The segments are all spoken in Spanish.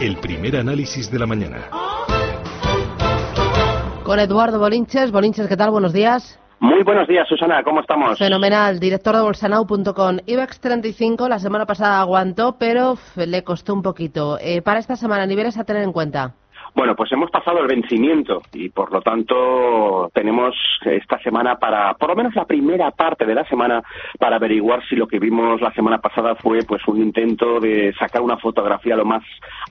El primer análisis de la mañana. Con Eduardo Bolinches. Bolinches, ¿qué tal? Buenos días. Muy buenos días, Susana, ¿cómo estamos? Fenomenal, director de bolsanau.com. IBEX 35 la semana pasada aguantó, pero le costó un poquito. Eh, para esta semana, niveles a tener en cuenta. Bueno, pues hemos pasado el vencimiento y por lo tanto tenemos esta semana para, por lo menos la primera parte de la semana, para averiguar si lo que vimos la semana pasada fue pues un intento de sacar una fotografía lo más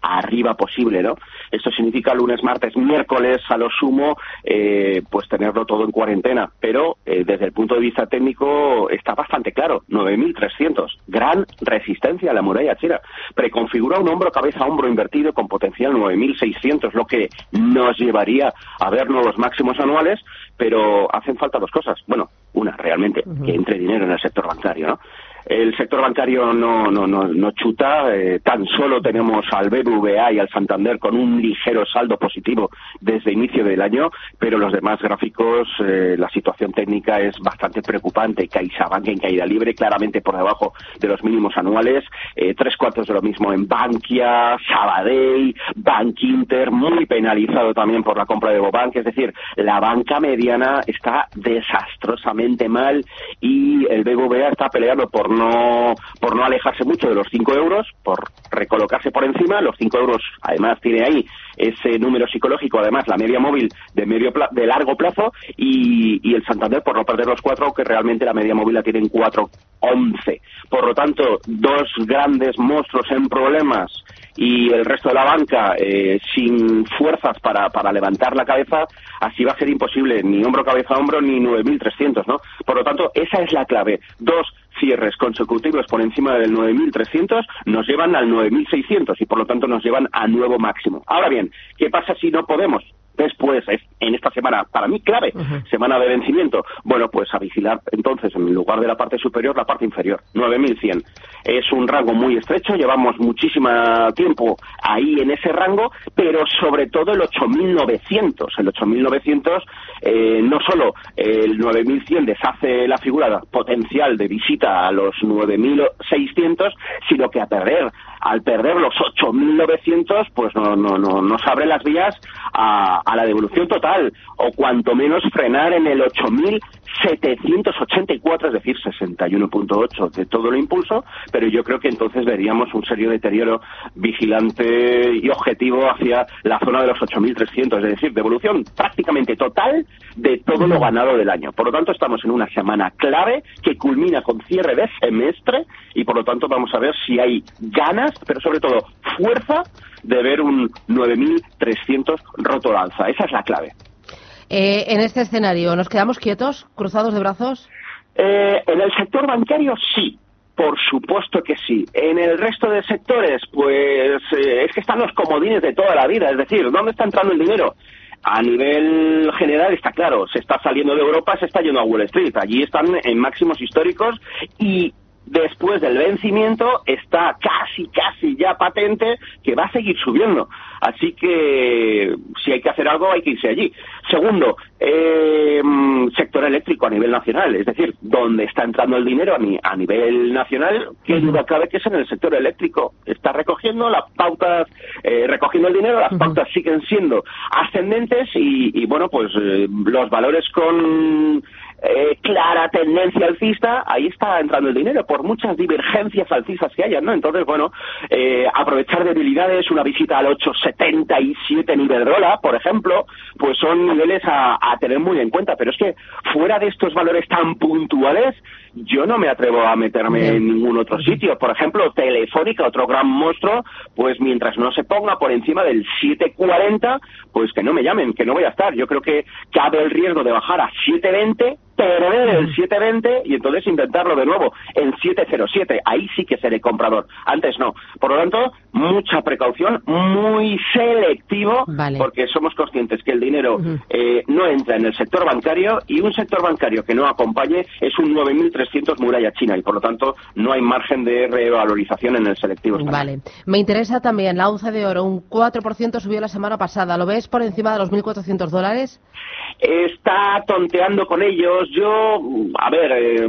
arriba posible, ¿no? Esto significa lunes, martes, miércoles a lo sumo, eh, pues tenerlo todo en cuarentena. Pero eh, desde el punto de vista técnico está bastante claro, 9.300, gran resistencia a la muralla china. Preconfigura un hombro, cabeza, hombro invertido con potencial 9.600 es lo que nos llevaría a ver nuevos máximos anuales, pero hacen falta dos cosas. Bueno, una, realmente, que entre dinero en el sector bancario, ¿no? El sector bancario no, no, no, no chuta, eh, tan solo tenemos al BBVA y al Santander con un ligero saldo positivo desde inicio del año, pero los demás gráficos, eh, la situación técnica es bastante preocupante. CaixaBank en caída libre, claramente por debajo de los mínimos anuales, eh, tres cuartos de lo mismo en Bankia, Sabadell, Bank Inter, muy penalizado también por la compra de Bobank, es decir, la banca mediana está desastrosamente mal y el BBVA está peleando por no, por no alejarse mucho de los 5 euros, por recolocarse por encima. Los 5 euros, además, tiene ahí ese número psicológico, además, la media móvil de, medio de largo plazo y, y, el Santander por no perder los 4, que realmente la media móvil la tienen 4,11. Por lo tanto, dos grandes monstruos en problemas y el resto de la banca eh, sin fuerzas para, para levantar la cabeza, así va a ser imposible ni hombro, cabeza, hombro, ni 9.300, ¿no? Por lo tanto, esa es la clave. Dos cierres consecutivos por encima del 9.300 nos llevan al 9.600 y por lo tanto nos llevan a nuevo máximo. Ahora bien, ¿qué pasa si no podemos? después, en esta semana, para mí clave, semana de vencimiento, bueno, pues a vigilar entonces, en lugar de la parte superior, la parte inferior, 9.100. Es un rango muy estrecho, llevamos muchísimo tiempo ahí en ese rango, pero sobre todo el 8.900. El 8.900, eh, no solo el 9.100 deshace la figura potencial de visita a los 9.600, sino que a perder al perder los 8.900, pues no, no, no, nos abre las vías a, a la devolución total, o cuanto menos frenar en el 8.784, es decir, 61.8 de todo el impulso, pero yo creo que entonces veríamos un serio deterioro vigilante y objetivo hacia la zona de los 8.300, es decir, devolución prácticamente total de todo lo ganado del año. Por lo tanto, estamos en una semana clave que culmina con cierre de semestre y por lo tanto vamos a ver si hay ganas pero sobre todo fuerza de ver un 9.300 roto lanza. Esa es la clave. Eh, en este escenario, ¿nos quedamos quietos, cruzados de brazos? Eh, en el sector bancario sí, por supuesto que sí. En el resto de sectores, pues eh, es que están los comodines de toda la vida. Es decir, ¿dónde está entrando el dinero? A nivel general está claro, se está saliendo de Europa, se está yendo a Wall Street. Allí están en máximos históricos y después del vencimiento está casi, casi ya patente que va a seguir subiendo. Así que si hay que hacer algo hay que irse allí. Segundo, eh, sector eléctrico a nivel nacional, es decir, donde está entrando el dinero a, nivel nacional, qué duda cabe que es en el sector eléctrico. Está recogiendo las pautas, eh, recogiendo el dinero, las pautas siguen siendo ascendentes y, bueno, pues eh, los valores con tendencia alcista, ahí está entrando el dinero, por muchas divergencias alcistas que haya, ¿no? Entonces, bueno, eh, aprovechar debilidades, una visita al 877 nivel dólar, por ejemplo, pues son niveles a, a tener muy en cuenta, pero es que fuera de estos valores tan puntuales, yo no me atrevo a meterme en ningún otro sitio. Por ejemplo, Telefónica, otro gran monstruo, pues mientras no se ponga por encima del 740, pues que no me llamen, que no voy a estar. Yo creo que cabe el riesgo de bajar a 720 perder el 720 y entonces intentarlo de nuevo en 707. Ahí sí que seré comprador. Antes no. Por lo tanto, mucha precaución, muy selectivo, porque somos conscientes que el dinero eh, no entra en el sector bancario y un sector bancario que no acompañe es un 9.300 muralla china y por lo tanto no hay margen de revalorización en el selectivo. Vale. Me interesa también la onza de oro, un 4% subió la semana pasada. ¿Lo ves por encima de los 1.400 dólares? Está tonteando con ellos yo, a ver, eh,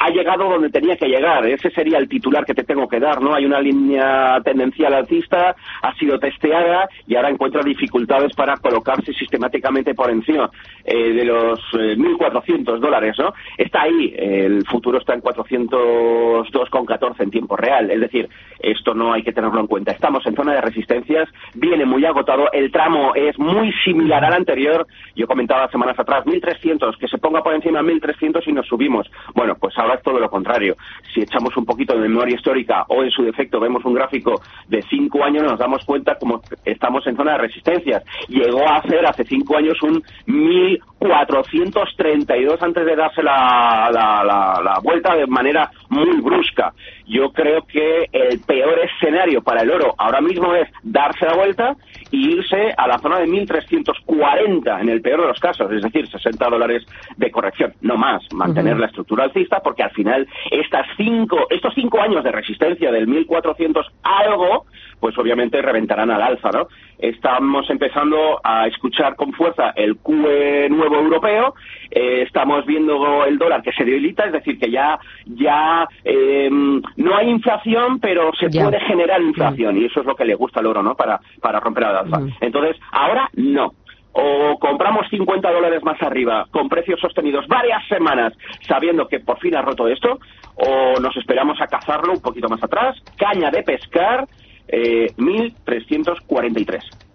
ha llegado donde tenía que llegar. Ese sería el titular que te tengo que dar, ¿no? Hay una línea tendencial alcista, ha sido testeada y ahora encuentra dificultades para colocarse sistemáticamente por encima eh, de los 1.400 eh, dólares, ¿no? Está ahí, el futuro está en 402,14 en tiempo real. Es decir, esto no hay que tenerlo en cuenta. Estamos en zona de resistencias, viene muy agotado, el tramo es muy similar al anterior. Yo comentaba semanas atrás, 1.300, que se ponga por encima de 1.300 y nos subimos. Bueno, pues ahora es todo lo contrario. Si echamos un poquito de memoria histórica o en su defecto vemos un gráfico de cinco años, nos damos cuenta como estamos en zona de resistencias. Llegó a hacer hace cinco años un 1432 antes de darse la, la vuelta de manera muy brusca. Yo creo que el peor escenario para el oro ahora mismo es darse la vuelta y irse a la zona de 1.340 en el peor de los casos, es decir, 60 dólares de corrección, no más, mantener la estructura alcista porque al final estas cinco, estos cinco años de resistencia del 1.400 algo, pues obviamente reventarán al alza, ¿no? Estamos empezando a escuchar con fuerza el QE nuevo europeo, eh, estamos viendo el dólar que se debilita, es decir, que ya, ya em, no hay inflación, pero se puede generar inflación y eso es lo que le gusta al oro, ¿no? Para, para romper al alza. Entonces, ahora no o compramos 50 dólares más arriba con precios sostenidos varias semanas sabiendo que por fin ha roto esto, o nos esperamos a cazarlo un poquito más atrás, caña de pescar, eh, 1343.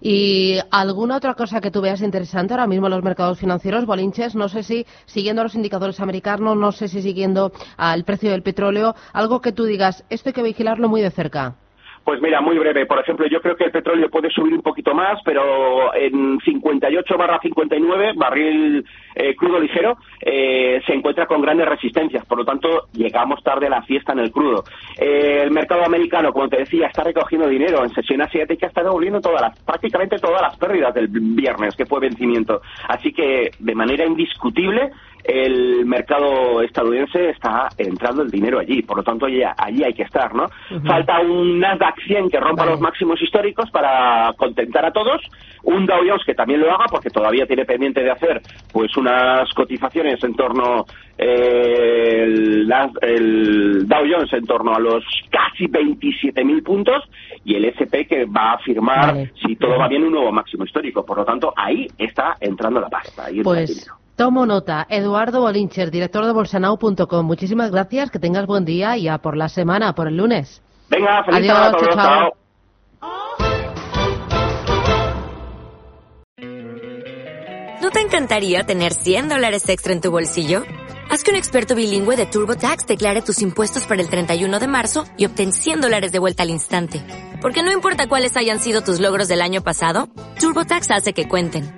¿Y alguna otra cosa que tú veas interesante ahora mismo en los mercados financieros, Bolinches? No sé si siguiendo los indicadores americanos, no sé si siguiendo al precio del petróleo, algo que tú digas, esto hay que vigilarlo muy de cerca. Pues mira, muy breve. Por ejemplo, yo creo que el petróleo puede subir un poquito más, pero en 58 barra 59, barril eh, crudo ligero, eh, se encuentra con grandes resistencias. Por lo tanto, llegamos tarde a la fiesta en el crudo. Eh, el mercado americano, como te decía, está recogiendo dinero. En sesión asiática está devolviendo todas las, prácticamente todas las pérdidas del viernes, que fue vencimiento. Así que, de manera indiscutible, el mercado estadounidense está entrando el dinero allí, por lo tanto allí, hay que estar, ¿no? Falta un Nasdaq 100 que rompa los máximos históricos para contentar a todos, un Dow Jones que también lo haga porque todavía tiene pendiente de hacer pues unas cotizaciones en torno eh, el, Dow Jones en torno a los casi 27.000 puntos y el SP que va a firmar si todo va bien un nuevo máximo histórico, por lo tanto ahí está entrando la pasta, ahí pues... Tomo nota. Eduardo Bolincher, director de bolsanau.com. Muchísimas gracias, que tengas buen día y a por la semana, por el lunes. Venga, feliz Adiós, chao. ¿No te encantaría tener 100 dólares extra en tu bolsillo? Haz que un experto bilingüe de TurboTax declare tus impuestos para el 31 de marzo y obtén 100 dólares de vuelta al instante. Porque no importa cuáles hayan sido tus logros del año pasado, TurboTax hace que cuenten